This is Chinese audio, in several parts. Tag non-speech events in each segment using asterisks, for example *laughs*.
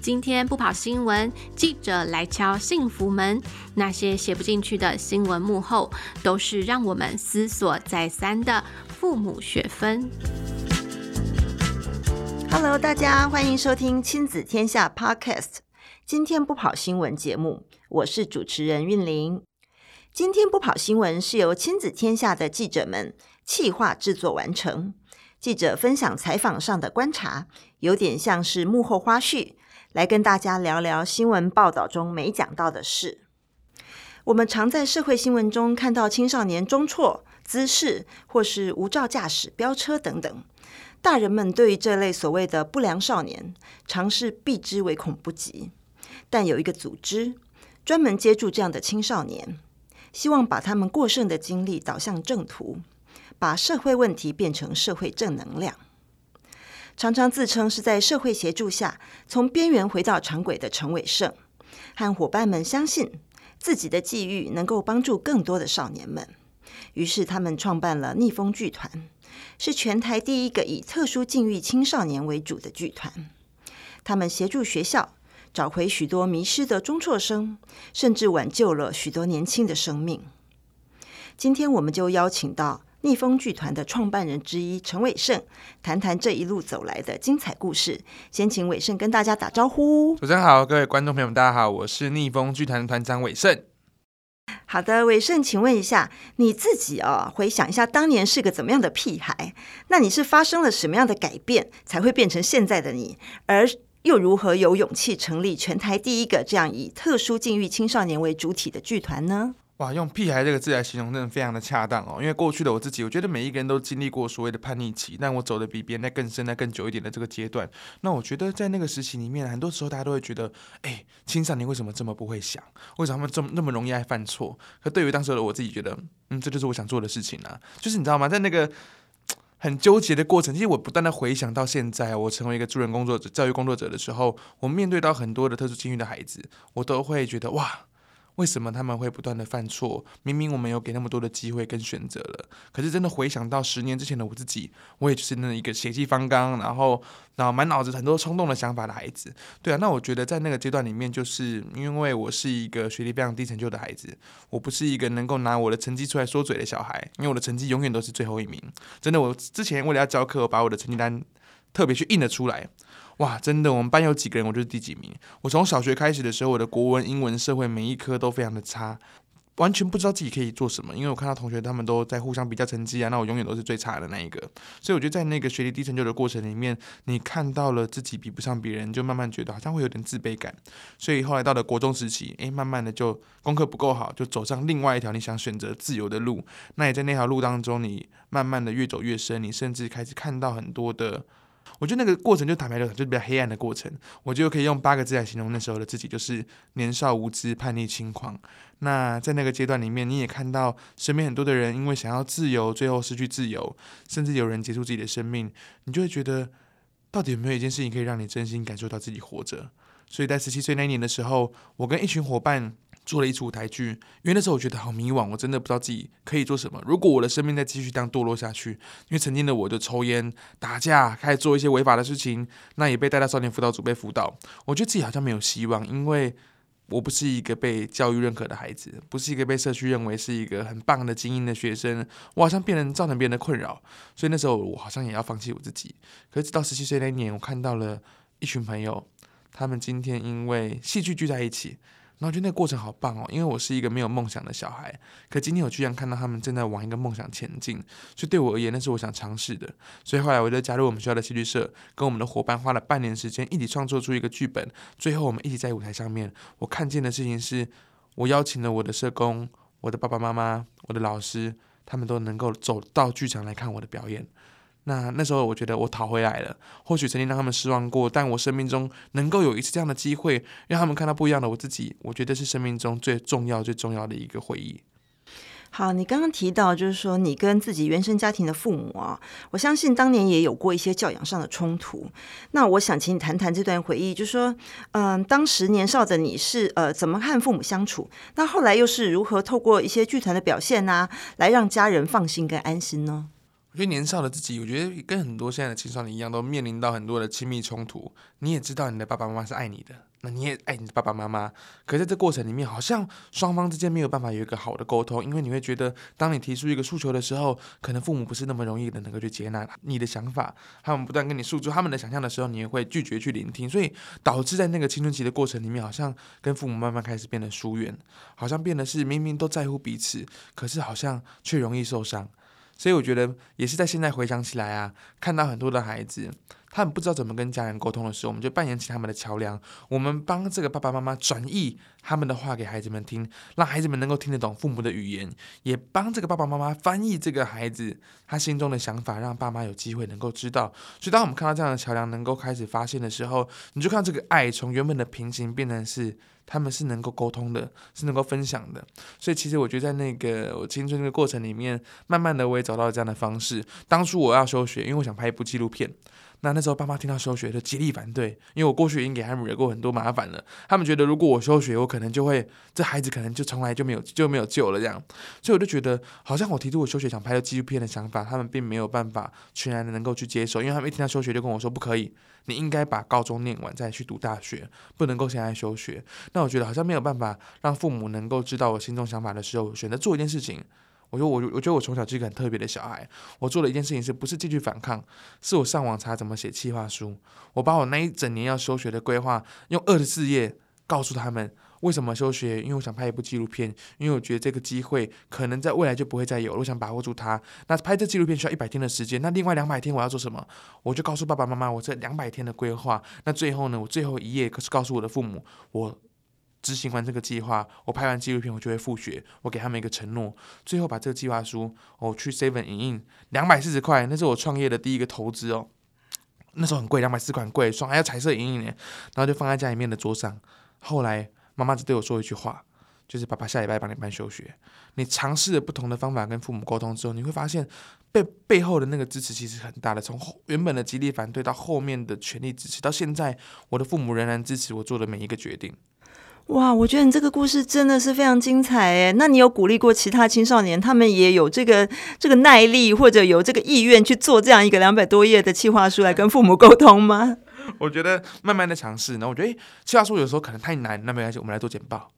今天不跑新闻，记者来敲幸福门。那些写不进去的新闻幕后，都是让我们思索再三的父母学分。Hello，大家欢迎收听亲子天下 Podcast。今天不跑新闻节目，我是主持人韵玲。今天不跑新闻是由亲子天下的记者们企划制作完成。记者分享采访上的观察，有点像是幕后花絮。来跟大家聊聊新闻报道中没讲到的事。我们常在社会新闻中看到青少年中辍、滋事，或是无照驾驶、飙车等等。大人们对于这类所谓的不良少年，常是避之唯恐不及。但有一个组织专门接住这样的青少年，希望把他们过剩的精力导向正途，把社会问题变成社会正能量。常常自称是在社会协助下从边缘回到常轨的陈伟胜，和伙伴们相信自己的际遇能够帮助更多的少年们，于是他们创办了逆风剧团，是全台第一个以特殊境遇青少年为主的剧团。他们协助学校找回许多迷失的中辍生，甚至挽救了许多年轻的生命。今天我们就邀请到。逆风剧团的创办人之一陈伟盛，谈谈这一路走来的精彩故事。先请伟盛跟大家打招呼。主持人好，各位观众朋友们，大家好，我是逆风剧团团长伟盛。好的，伟盛，请问一下你自己哦，回想一下当年是个怎么样的屁孩？那你是发生了什么样的改变，才会变成现在的你？而又如何有勇气成立全台第一个这样以特殊境遇青少年为主体的剧团呢？哇，用“屁孩”这个字来形容，真的非常的恰当哦。因为过去的我自己，我觉得每一个人都经历过所谓的叛逆期，但我走的比别人在更深、在更久一点的这个阶段。那我觉得在那个时期里面，很多时候大家都会觉得，哎，青少年为什么这么不会想？为什么他们这么那么容易爱犯错？可对于当时的我自己觉得，嗯，这就是我想做的事情啊。就是你知道吗？在那个很纠结的过程，其实我不断的回想到现在，我成为一个助人工作者、教育工作者的时候，我面对到很多的特殊境遇的孩子，我都会觉得，哇。为什么他们会不断的犯错？明明我们有给那么多的机会跟选择了，可是真的回想到十年之前的我自己，我也就是那一个血气方刚，然后然后满脑子很多冲动的想法的孩子。对啊，那我觉得在那个阶段里面，就是因为我是一个学历非常低成就的孩子，我不是一个能够拿我的成绩出来说嘴的小孩，因为我的成绩永远都是最后一名。真的，我之前为了要教课，把我的成绩单特别去印了出来。哇，真的，我们班有几个人，我就是第几名。我从小学开始的时候，我的国文、英文、社会每一科都非常的差，完全不知道自己可以做什么。因为我看到同学他们都在互相比较成绩啊，那我永远都是最差的那一个。所以我觉得在那个学历低成就的过程里面，你看到了自己比不上别人，就慢慢觉得好像会有点自卑感。所以后来到了国中时期，诶，慢慢的就功课不够好，就走上另外一条你想选择自由的路。那也在那条路当中，你慢慢的越走越深，你甚至开始看到很多的。我觉得那个过程就坦白讲，就比较黑暗的过程。我就可以用八个字来形容那时候的自己，就是年少无知、叛逆轻狂。那在那个阶段里面，你也看到身边很多的人因为想要自由，最后失去自由，甚至有人结束自己的生命。你就会觉得，到底有没有一件事情可以让你真心感受到自己活着？所以在十七岁那一年的时候，我跟一群伙伴。做了一出舞台剧，因为那时候我觉得好迷惘，我真的不知道自己可以做什么。如果我的生命再继续这样堕落下去，因为曾经的我就抽烟、打架，开始做一些违法的事情，那也被带到少年辅导组被辅导。我觉得自己好像没有希望，因为我不是一个被教育认可的孩子，不是一个被社区认为是一个很棒的精英的学生，我好像变成造成别人的困扰。所以那时候我好像也要放弃我自己。可是直到十七岁那一年，我看到了一群朋友，他们今天因为戏剧聚在一起。然后我觉得那个过程好棒哦，因为我是一个没有梦想的小孩，可今天我居然看到他们正在往一个梦想前进，所以对我而言，那是我想尝试的。所以后来我就加入我们学校的戏剧社，跟我们的伙伴花了半年时间，一起创作出一个剧本。最后我们一起在舞台上面，我看见的事情是，我邀请了我的社工、我的爸爸妈妈、我的老师，他们都能够走到剧场来看我的表演。那那时候，我觉得我讨回来了。或许曾经让他们失望过，但我生命中能够有一次这样的机会，让他们看到不一样的我自己，我觉得是生命中最重要、最重要的一个回忆。好，你刚刚提到就是说你跟自己原生家庭的父母啊，我相信当年也有过一些教养上的冲突。那我想请你谈谈这段回忆，就是说，嗯、当时年少的你是呃怎么和父母相处？那后来又是如何透过一些剧团的表现啊，来让家人放心跟安心呢？我觉得年少的自己，我觉得跟很多现在的青少年一样，都面临到很多的亲密冲突。你也知道你的爸爸妈妈是爱你的，那你也爱你的爸爸妈妈。可在这过程里面，好像双方之间没有办法有一个好的沟通，因为你会觉得，当你提出一个诉求的时候，可能父母不是那么容易的能够去接纳你的想法。他们不断跟你诉诸他们的想象的时候，你也会拒绝去聆听，所以导致在那个青春期的过程里面，好像跟父母慢慢开始变得疏远，好像变得是明明都在乎彼此，可是好像却容易受伤。所以我觉得也是在现在回想起来啊，看到很多的孩子，他们不知道怎么跟家人沟通的时候，我们就扮演起他们的桥梁，我们帮这个爸爸妈妈转译他们的话给孩子们听，让孩子们能够听得懂父母的语言，也帮这个爸爸妈妈翻译这个孩子他心中的想法，让爸妈有机会能够知道。所以当我们看到这样的桥梁能够开始发现的时候，你就看这个爱从原本的平行变成是。他们是能够沟通的，是能够分享的，所以其实我觉得在那个我青春的过程里面，慢慢的我也找到了这样的方式。当初我要休学，因为我想拍一部纪录片。那那时候爸妈听到休学就极力反对，因为我过去已经给他们惹过很多麻烦了。他们觉得如果我休学，我可能就会这孩子可能就从来就没有就没有救了这样。所以我就觉得，好像我提出我休学想拍的纪录片的想法，他们并没有办法全然的能够去接受，因为他们一听到休学就跟我说不可以，你应该把高中念完再去读大学，不能够现在休学。那我觉得好像没有办法让父母能够知道我心中想法的时候，选择做一件事情。我说我我觉得我从小是一个很特别的小孩。我做了一件事情，是不是继续反抗？是我上网查怎么写企划书。我把我那一整年要休学的规划，用二十四页告诉他们为什么休学。因为我想拍一部纪录片，因为我觉得这个机会可能在未来就不会再有，我想把握住它。那拍这纪录片需要一百天的时间，那另外两百天我要做什么？我就告诉爸爸妈妈我这两百天的规划。那最后呢，我最后一页可是告诉我的父母我。执行完这个计划，我拍完纪录片，我就会复学。我给他们一个承诺，最后把这个计划书，我去 Seven 影印，两百四十块，那是我创业的第一个投资哦。那时候很贵，两百四十块贵，双还要彩色影印呢。然后就放在家里面的桌上。后来妈妈只对我说一句话，就是爸爸下礼拜帮你办休学。你尝试了不同的方法跟父母沟通之后，你会发现背背后的那个支持其实很大的。从原本的极力反对到后面的全力支持，到现在我的父母仍然支持我做的每一个决定。哇，我觉得你这个故事真的是非常精彩诶。那你有鼓励过其他青少年，他们也有这个这个耐力，或者有这个意愿去做这样一个两百多页的企划书来跟父母沟通吗？*laughs* 我觉得慢慢的尝试，然后我觉得诶，企划书有时候可能太难，那没关系，我们来做简报。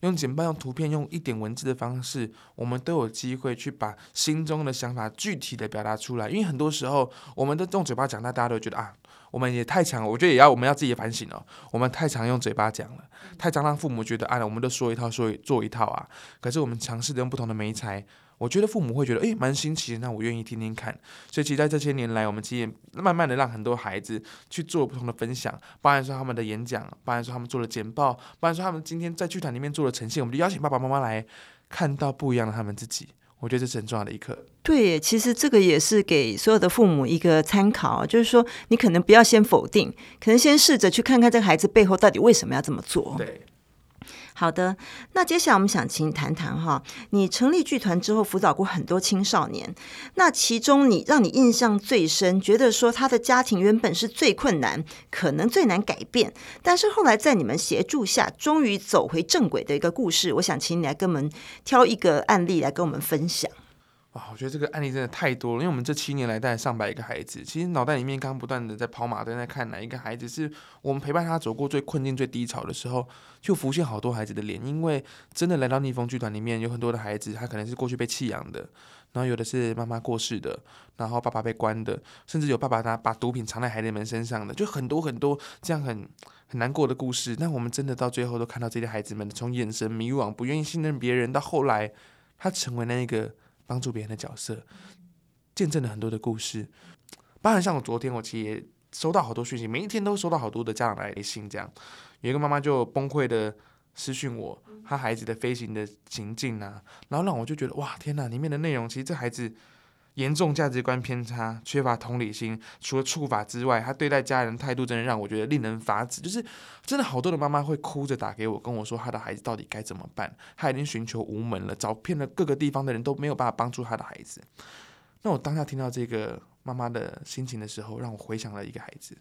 用简报、用图片、用一点文字的方式，我们都有机会去把心中的想法具体的表达出来。因为很多时候，我们都用嘴巴讲，那大家都觉得啊，我们也太强了。我觉得也要我们要自己反省哦，我们太常用嘴巴讲了，太常让父母觉得啊，我们都说一套说做一套啊。可是我们尝试着用不同的媒材。我觉得父母会觉得，诶，蛮新奇的，那我愿意听听看。所以，其实在这些年来，我们其实也慢慢的让很多孩子去做不同的分享，包含说他们的演讲，包含说他们做了简报，包含说他们今天在剧团里面做了呈现，我们就邀请爸爸妈妈来看到不一样的他们自己。我觉得这是很重要的一课。对，其实这个也是给所有的父母一个参考，就是说，你可能不要先否定，可能先试着去看看这个孩子背后到底为什么要这么做。对。好的，那接下来我们想请你谈谈哈，你成立剧团之后辅导过很多青少年，那其中你让你印象最深，觉得说他的家庭原本是最困难，可能最难改变，但是后来在你们协助下，终于走回正轨的一个故事，我想请你来跟我们挑一个案例来跟我们分享。我觉得这个案例真的太多了，因为我们这七年来带上百个孩子，其实脑袋里面刚不断的在跑马灯，在看哪一个孩子是我们陪伴他走过最困境、最低潮的时候，就浮现好多孩子的脸。因为真的来到逆风剧团里面，有很多的孩子，他可能是过去被弃养的，然后有的是妈妈过世的，然后爸爸被关的，甚至有爸爸他把毒品藏在孩子们身上的，就很多很多这样很很难过的故事。那我们真的到最后都看到这些孩子们从眼神迷惘、不愿意信任别人，到后来他成为那个。帮助别人的角色，见证了很多的故事。包含像我昨天，我其实也收到好多讯息，每一天都收到好多的家长来的信。这样，有一个妈妈就崩溃的私讯我，她孩子的飞行的情境啊，然后让我就觉得哇，天哪！里面的内容其实这孩子。严重价值观偏差，缺乏同理心，除了处罚之外，他对待家人态度真的让我觉得令人发指。就是真的好多的妈妈会哭着打给我，跟我说他的孩子到底该怎么办？他已经寻求无门了，找遍了各个地方的人都没有办法帮助他的孩子。那我当下听到这个妈妈的心情的时候，让我回想了一个孩子，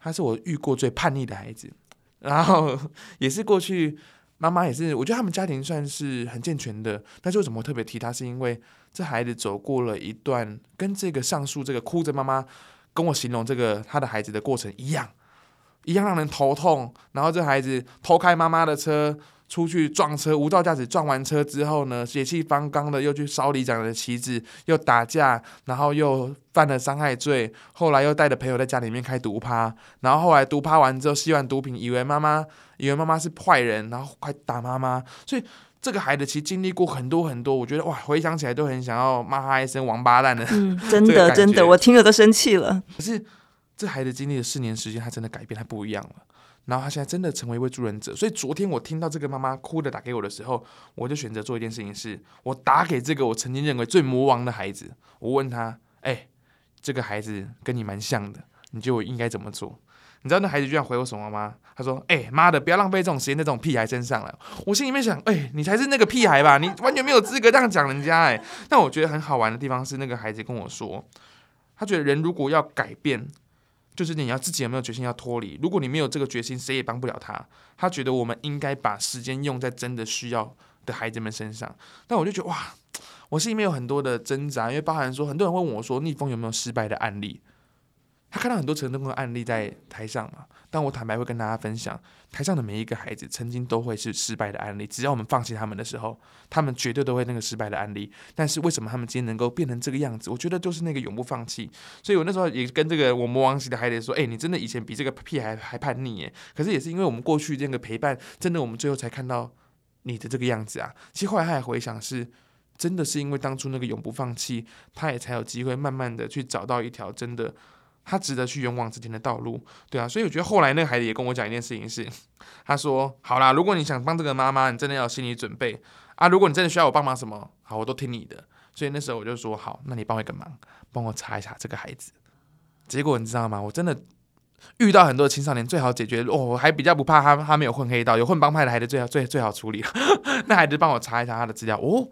他是我遇过最叛逆的孩子，然后也是过去妈妈也是，我觉得他们家庭算是很健全的。但是为什么我特别提他？是因为这孩子走过了一段跟这个上述这个哭着妈妈跟我形容这个他的孩子的过程一样，一样让人头痛。然后这孩子偷开妈妈的车。出去撞车，无照驾驶撞完车之后呢，血气方刚的又去烧里长的旗子，又打架，然后又犯了伤害罪，后来又带着朋友在家里面开毒趴，然后后来毒趴完之后吸完毒品，以为妈妈以为妈妈是坏人，然后快打妈妈，所以这个孩子其实经历过很多很多，我觉得哇，回想起来都很想要骂他一声王八蛋的，嗯，*laughs* 真的真的，我听了都生气了。可是这孩子经历了四年时间，他真的改变，他不一样了。然后他现在真的成为一位助人者，所以昨天我听到这个妈妈哭的打给我的时候，我就选择做一件事情是，我打给这个我曾经认为最魔王的孩子，我问他，哎、这个孩子跟你蛮像的，你觉得我应该怎么做？你知道那孩子居然回我什么吗？他说，哎、妈的，不要浪费这种时间在这种屁孩身上了。我心里面想，哎、你才是那个屁孩吧？你完全没有资格这样讲人家、欸。哎，但我觉得很好玩的地方是，那个孩子跟我说，他觉得人如果要改变。就是你要自己有没有决心要脱离？如果你没有这个决心，谁也帮不了他。他觉得我们应该把时间用在真的需要的孩子们身上。但我就觉得哇，我心里面有很多的挣扎，因为包含说很多人问我说，逆风有没有失败的案例？他看到很多成功的案例在台上嘛。但我坦白会跟大家分享，台上的每一个孩子曾经都会是失败的案例。只要我们放弃他们的时候，他们绝对都会那个失败的案例。但是为什么他们今天能够变成这个样子？我觉得就是那个永不放弃。所以我那时候也跟这个我魔王级的孩子说：“哎，你真的以前比这个屁孩还叛逆耶！”可是也是因为我们过去这个陪伴，真的我们最后才看到你的这个样子啊。其实后来他也回想是，真的是因为当初那个永不放弃，他也才有机会慢慢的去找到一条真的。他值得去勇往直前的道路，对啊，所以我觉得后来那个孩子也跟我讲一件事情是，*laughs* 他说：“好啦，如果你想帮这个妈妈，你真的要有心理准备啊。如果你真的需要我帮忙什么，好，我都听你的。”所以那时候我就说：“好，那你帮我一个忙，帮我查一查这个孩子。”结果你知道吗？我真的遇到很多青少年，最好解决哦，我还比较不怕他，他没有混黑道，有混帮派的孩子最好最最好处理。*laughs* 那孩子帮我查一查他的资料哦。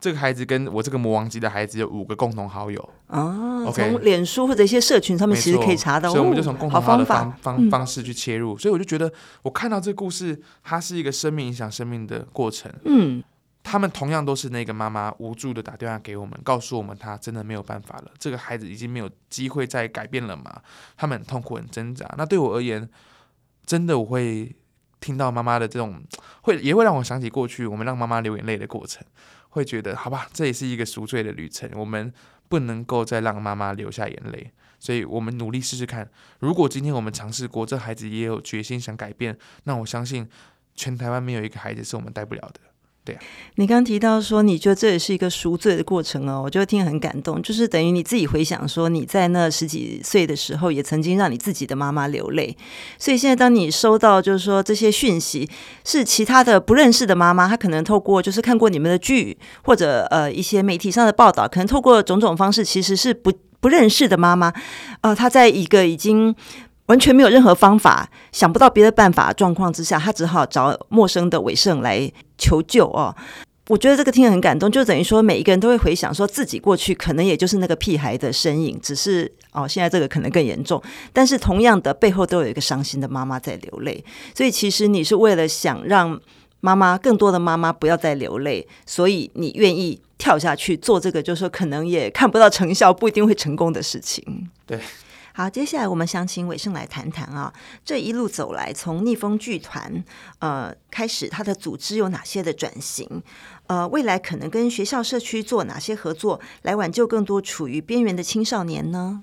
这个孩子跟我这个魔王级的孩子有五个共同好友。哦，okay, 从脸书或者一些社群上面其实可以查到，所以我们就从共同好的方方方式去切入，所以我就觉得我看到这个故事，它是一个生命影响生命的过程。嗯，他们同样都是那个妈妈无助的打电话给我们，告诉我们她真的没有办法了，这个孩子已经没有机会再改变了嘛，他们很痛苦很挣扎。那对我而言，真的我会听到妈妈的这种，会也会让我想起过去我们让妈妈流眼泪的过程。会觉得好吧，这也是一个赎罪的旅程，我们不能够再让妈妈流下眼泪，所以我们努力试试看。如果今天我们尝试过，这孩子也有决心想改变，那我相信全台湾没有一个孩子是我们带不了的。对啊，你刚提到说，你觉得这也是一个赎罪的过程哦，我觉得听很感动。就是等于你自己回想说，你在那十几岁的时候，也曾经让你自己的妈妈流泪。所以现在当你收到就是说这些讯息，是其他的不认识的妈妈，她可能透过就是看过你们的剧，或者呃一些媒体上的报道，可能透过种种方式，其实是不不认识的妈妈，呃，她在一个已经。完全没有任何方法，想不到别的办法状况之下，他只好找陌生的伟盛来求救哦。我觉得这个听得很感动，就等于说每一个人都会回想说自己过去可能也就是那个屁孩的身影，只是哦现在这个可能更严重，但是同样的背后都有一个伤心的妈妈在流泪，所以其实你是为了想让妈妈更多的妈妈不要再流泪，所以你愿意跳下去做这个，就是说可能也看不到成效，不一定会成功的事情。对。好，接下来我们想请伟盛来谈谈啊，这一路走来，从逆风剧团呃开始，他的组织有哪些的转型？呃，未来可能跟学校社区做哪些合作，来挽救更多处于边缘的青少年呢？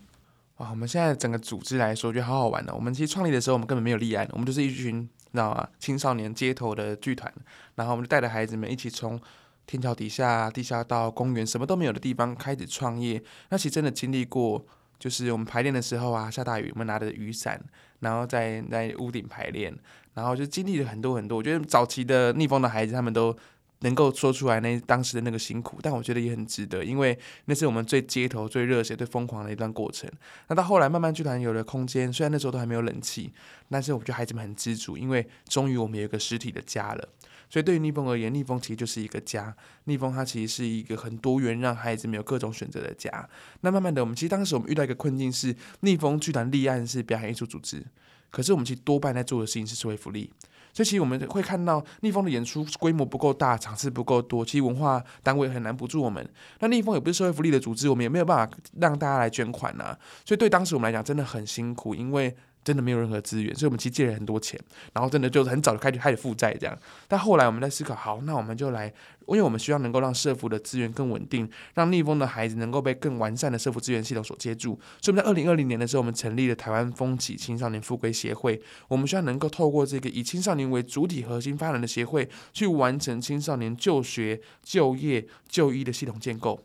哇，我们现在整个组织来说，觉得好好玩的。我们其实创立的时候，我们根本没有立案，我们就是一群，你知道吗？青少年街头的剧团，然后我们就带着孩子们一起从天桥底下、地下道、公园，什么都没有的地方开始创业。那其实真的经历过。就是我们排练的时候啊，下大雨，我们拿着雨伞，然后在在屋顶排练，然后就经历了很多很多。我觉得早期的逆风的孩子，他们都能够说出来那当时的那个辛苦，但我觉得也很值得，因为那是我们最街头、最热血、最疯狂的一段过程。那到后来慢慢剧团有了空间，虽然那时候都还没有冷气，但是我觉得孩子们很知足，因为终于我们有一个实体的家了。所以对于逆风而言，逆风其实就是一个家。逆风它其实是一个很多元，让孩子们有各种选择的家。那慢慢的，我们其实当时我们遇到一个困境是，逆风剧团立案是表演艺术组织，可是我们其实多半在做的事情是社会福利。所以其实我们会看到逆风的演出规模不够大，场次不够多，其实文化单位很难补助我们。那逆风也不是社会福利的组织，我们也没有办法让大家来捐款呐。所以对当时我们来讲真的很辛苦，因为。真的没有任何资源，所以我们其实借了很多钱，然后真的就是很早就开始开始负债这样。但后来我们在思考，好，那我们就来，因为我们希望能够让社福的资源更稳定，让逆风的孩子能够被更完善的社福资源系统所接住。所以我们在二零二零年的时候，我们成立了台湾风起青少年复归协会。我们希望能够透过这个以青少年为主体核心发展的协会，去完成青少年就学、就业、就医的系统建构。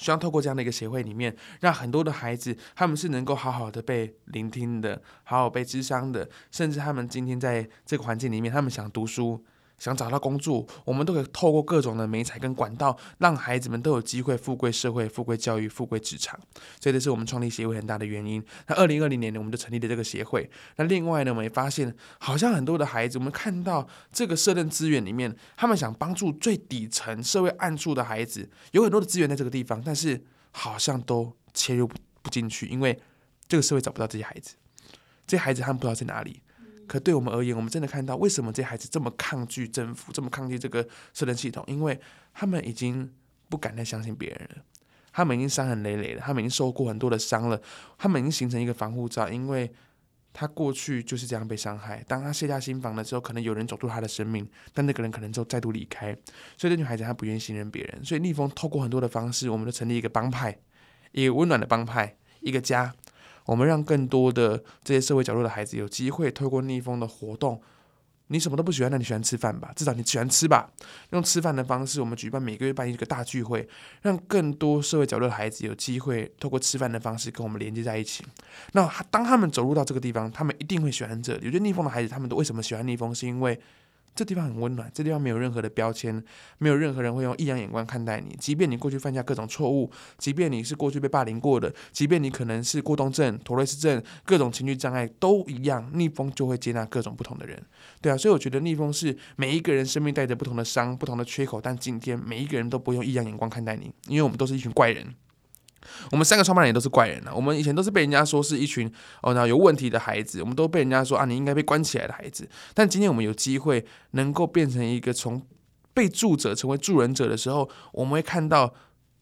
希望透过这样的一个协会里面，让很多的孩子，他们是能够好好的被聆听的，好好被智商的，甚至他们今天在这个环境里面，他们想读书。想找到工作，我们都可以透过各种的媒材跟管道，让孩子们都有机会富贵社会、富贵教育、富贵职场。所以这是我们创立协会很大的原因。那二零二零年呢，我们就成立了这个协会。那另外呢，我们也发现，好像很多的孩子，我们看到这个社政资源里面，他们想帮助最底层社会暗处的孩子，有很多的资源在这个地方，但是好像都切入不不进去，因为这个社会找不到这些孩子，这些孩子他们不知道在哪里。可对我们而言，我们真的看到为什么这孩子这么抗拒政府，这么抗拒这个社政系统？因为他们已经不敢再相信别人了，他们已经伤痕累累了，他们已经受过很多的伤了，他们已经形成一个防护罩，因为他过去就是这样被伤害。当他卸下心防的时候，可能有人走入他的生命，但那个人可能就再度离开。所以这女孩子她不愿意信任别人，所以逆风透过很多的方式，我们就成立一个帮派，一个温暖的帮派，一个家。我们让更多的这些社会角落的孩子有机会透过逆风的活动。你什么都不喜欢，那你喜欢吃饭吧？至少你喜欢吃吧。用吃饭的方式，我们举办每个月办一个大聚会，让更多社会角落的孩子有机会透过吃饭的方式跟我们连接在一起。那当他们走入到这个地方，他们一定会喜欢这里。我觉得逆风的孩子，他们都为什么喜欢逆风？是因为。这地方很温暖，这地方没有任何的标签，没有任何人会用异样眼光看待你。即便你过去犯下各种错误，即便你是过去被霸凌过的，即便你可能是过动症、妥瑞氏症，各种情绪障碍都一样，逆风就会接纳各种不同的人。对啊，所以我觉得逆风是每一个人生命带着不同的伤、不同的缺口，但今天每一个人都不用异样眼光看待你，因为我们都是一群怪人。我们三个创办人也都是怪人啊！我们以前都是被人家说是一群哦，那有问题的孩子，我们都被人家说啊，你应该被关起来的孩子。但今天我们有机会能够变成一个从被助者成为助人者的时候，我们会看到。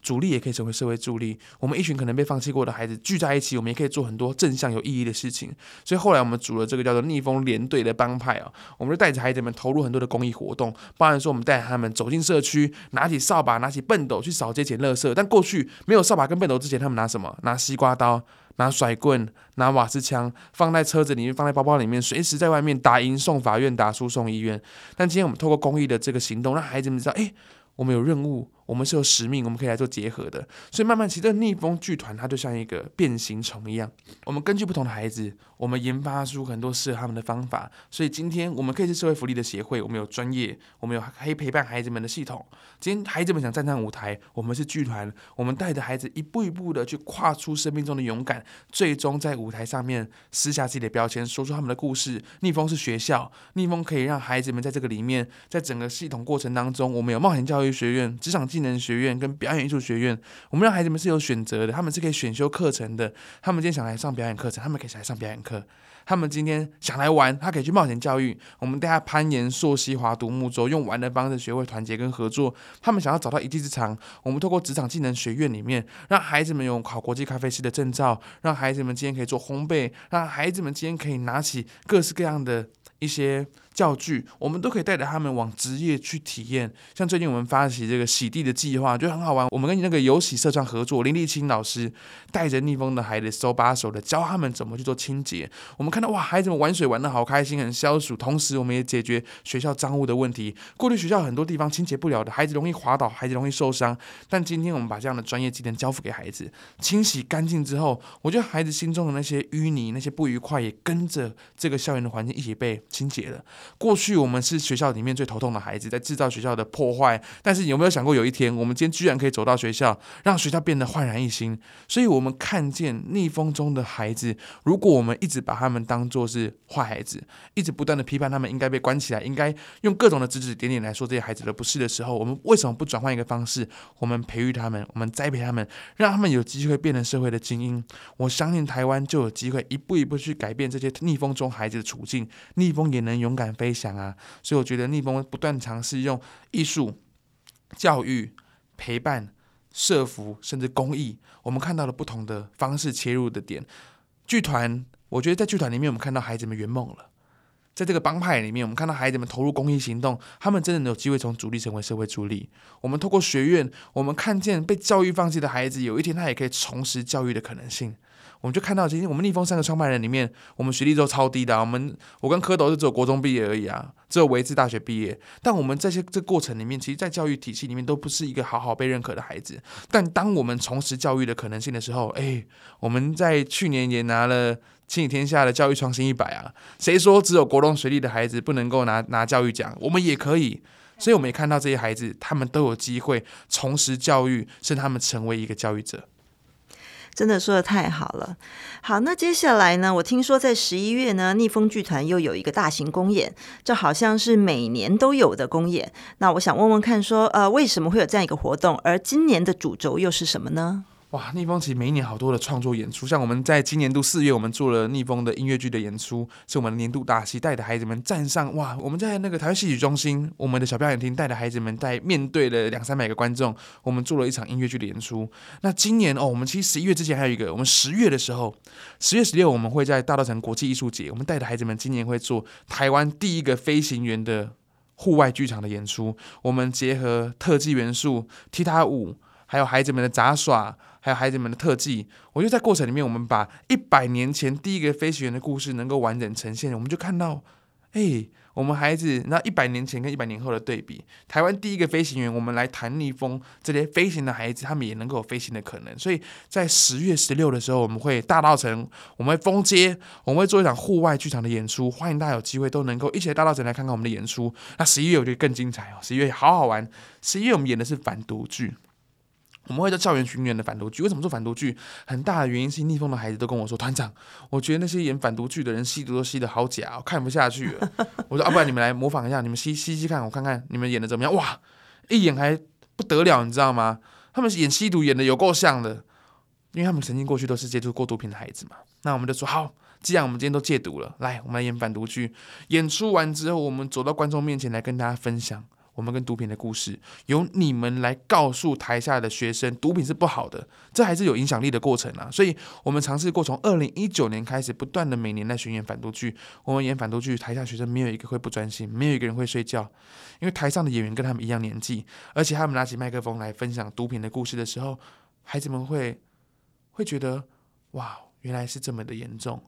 主力也可以成为社会助力。我们一群可能被放弃过的孩子聚在一起，我们也可以做很多正向有意义的事情。所以后来我们组了这个叫做“逆风连队”的帮派啊，我们就带着孩子们投入很多的公益活动。包含说，我们带他们走进社区，拿起扫把、拿起畚斗去扫街捡垃圾。但过去没有扫把跟畚斗之前，他们拿什么？拿西瓜刀、拿甩棍、拿瓦斯枪，放在车子里面，放在包包里面，随时在外面打赢送法院，打输送医院。但今天我们透过公益的这个行动，让孩子们知道，诶，我们有任务。我们是有使命，我们可以来做结合的。所以慢慢，其实这个逆风剧团它就像一个变形虫一样。我们根据不同的孩子，我们研发出很多适合他们的方法。所以今天我们可以是社会福利的协会，我们有专业，我们有可以陪伴孩子们的系统。今天孩子们想站上舞台，我们是剧团，我们带着孩子一步一步的去跨出生命中的勇敢，最终在舞台上面撕下自己的标签，说出他们的故事。逆风是学校，逆风可以让孩子们在这个里面，在整个系统过程当中，我们有冒险教育学院、职场技技能学院跟表演艺术学院，我们让孩子们是有选择的，他们是可以选修课程的。他们今天想来上表演课程，他们可以来上表演课。他们今天想来玩，他可以去冒险教育。我们带他攀岩、溯溪、划独木舟，用玩的方式学会团结跟合作。他们想要找到一技之长，我们透过职场技能学院里面，让孩子们有考国际咖啡师的证照，让孩子们今天可以做烘焙，让孩子们今天可以拿起各式各样的一些。教具，我们都可以带着他们往职业去体验。像最近我们发起这个洗地的计划，就很好玩。我们跟那个有洗社团合作，林立清老师带着逆风的孩子手把手的教他们怎么去做清洁。我们看到哇，孩子们玩水玩得好开心，很消暑。同时，我们也解决学校脏污的问题。过去学校很多地方清洁不了的，孩子容易滑倒，孩子容易受伤。但今天我们把这样的专业技能交付给孩子，清洗干净之后，我觉得孩子心中的那些淤泥、那些不愉快，也跟着这个校园的环境一起被清洁了。过去我们是学校里面最头痛的孩子，在制造学校的破坏。但是有没有想过，有一天我们今天居然可以走到学校，让学校变得焕然一新？所以，我们看见逆风中的孩子，如果我们一直把他们当作是坏孩子，一直不断的批判他们应该被关起来，应该用各种的指指点点来说这些孩子的不是的时候，我们为什么不转换一个方式？我们培育他们，我们栽培他们，让他们有机会变成社会的精英。我相信台湾就有机会一步一步去改变这些逆风中孩子的处境。逆风也能勇敢飞翔啊。所以我觉得逆风不断尝试用艺术、教育、陪伴、社福，甚至公益，我们看到了不同的方式切入的点。剧团，我觉得在剧团里面，我们看到孩子们圆梦了。在这个帮派里面，我们看到孩子们投入公益行动，他们真的有机会从主力成为社会主力。我们透过学院，我们看见被教育放弃的孩子，有一天他也可以重拾教育的可能性。我们就看到其实我们逆风三个创办人里面，我们学历都超低的啊。我们我跟蝌蚪是只有国中毕业而已啊，只有维持大学毕业。但我们这些这过程里面，其实，在教育体系里面都不是一个好好被认可的孩子。但当我们重拾教育的可能性的时候，哎，我们在去年也拿了。亲子天下的教育创新一百啊，谁说只有国中学历的孩子不能够拿拿教育奖？我们也可以，所以我们也看到这些孩子，他们都有机会重拾教育，甚至他们成为一个教育者。真的说的太好了。好，那接下来呢？我听说在十一月呢，逆风剧团又有一个大型公演，这好像是每年都有的公演。那我想问问看，说呃，为什么会有这样一个活动？而今年的主轴又是什么呢？哇，逆风其实每一年好多的创作演出，像我们在今年度四月，我们做了逆风的音乐剧的演出，是我们年度大戏，带着孩子们站上哇，我们在那个台湾戏曲中心，我们的小表演厅带着孩子们在面对了两三百个观众，我们做了一场音乐剧的演出。那今年哦，我们其实十一月之前还有一个，我们十月的时候，十月十六我们会在大稻埕国际艺术节，我们带着孩子们今年会做台湾第一个飞行员的户外剧场的演出，我们结合特技元素、踢踏舞，还有孩子们的杂耍。还有孩子们的特技，我觉得在过程里面，我们把一百年前第一个飞行员的故事能够完整呈现，我们就看到，哎，我们孩子那一百年前跟一百年后的对比，台湾第一个飞行员，我们来谈逆风这些飞行的孩子，他们也能够有飞行的可能。所以在十月十六的时候，我们会大稻埕，我们会封街，我们会做一场户外剧场的演出，欢迎大家有机会都能够一起来大稻埕来看看我们的演出。那十一月我觉得更精彩哦，十一月好好玩，十一月我们演的是反毒剧。我们会在校园巡演的反毒剧，为什么做反毒剧？很大的原因是逆风的孩子都跟我说：“团长，我觉得那些演反毒剧的人吸毒都吸得好假，我看不下去了。” *laughs* 我说：“啊，不然你们来模仿一下，你们吸吸吸看，我看看你们演的怎么样？哇，一演还不得了，你知道吗？他们演吸毒演的有够像的，因为他们曾经过去都是接触过毒品的孩子嘛。那我们就说好，既然我们今天都戒毒了，来，我们来演反毒剧。演出完之后，我们走到观众面前来跟大家分享。”我们跟毒品的故事，由你们来告诉台下的学生，毒品是不好的，这还是有影响力的过程啊！所以，我们尝试过从二零一九年开始，不断的每年来巡演反毒剧。我们演反毒剧，台下学生没有一个会不专心，没有一个人会睡觉，因为台上的演员跟他们一样年纪，而且他们拿起麦克风来分享毒品的故事的时候，孩子们会会觉得，哇，原来是这么的严重。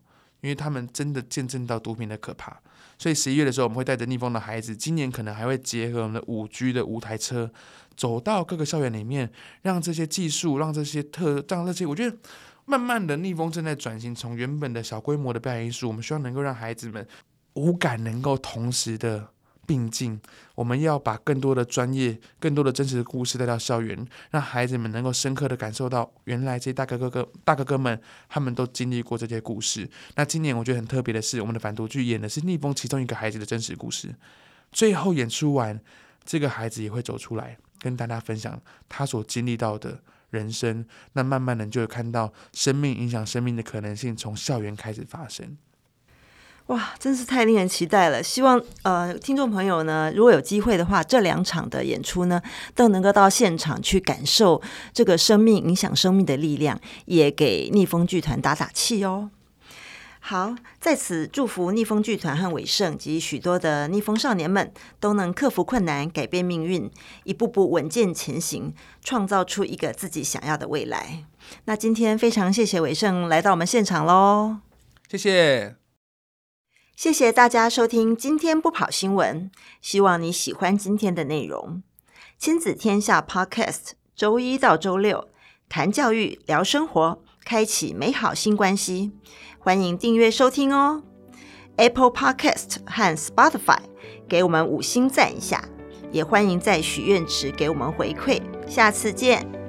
因为他们真的见证到毒品的可怕，所以十一月的时候，我们会带着逆风的孩子，今年可能还会结合我们的五 G 的五台车，走到各个校园里面，让这些技术，让这些特，让这些，我觉得慢慢的逆风正在转型，从原本的小规模的表演艺术，我们希望能够让孩子们五感能够同时的。并进，我们要把更多的专业、更多的真实的故事带到校园，让孩子们能够深刻的感受到，原来这些大哥哥哥、大哥哥们，他们都经历过这些故事。那今年我觉得很特别的是，我们的反毒剧演的是逆风其中一个孩子的真实故事。最后演出完，这个孩子也会走出来，跟大家分享他所经历到的人生。那慢慢的就会看到生命影响生命的可能性从校园开始发生。哇，真是太令人期待了！希望呃，听众朋友呢，如果有机会的话，这两场的演出呢，都能够到现场去感受这个生命影响生命的力量，也给逆风剧团打打气哦。好，在此祝福逆风剧团和伟盛及许多的逆风少年们都能克服困难，改变命运，一步步稳健前行，创造出一个自己想要的未来。那今天非常谢谢伟盛来到我们现场喽，谢谢。谢谢大家收听今天不跑新闻，希望你喜欢今天的内容。亲子天下 Podcast，周一到周六谈教育、聊生活，开启美好新关系。欢迎订阅收听哦，Apple Podcast 和 Spotify 给我们五星赞一下，也欢迎在许愿池给我们回馈。下次见。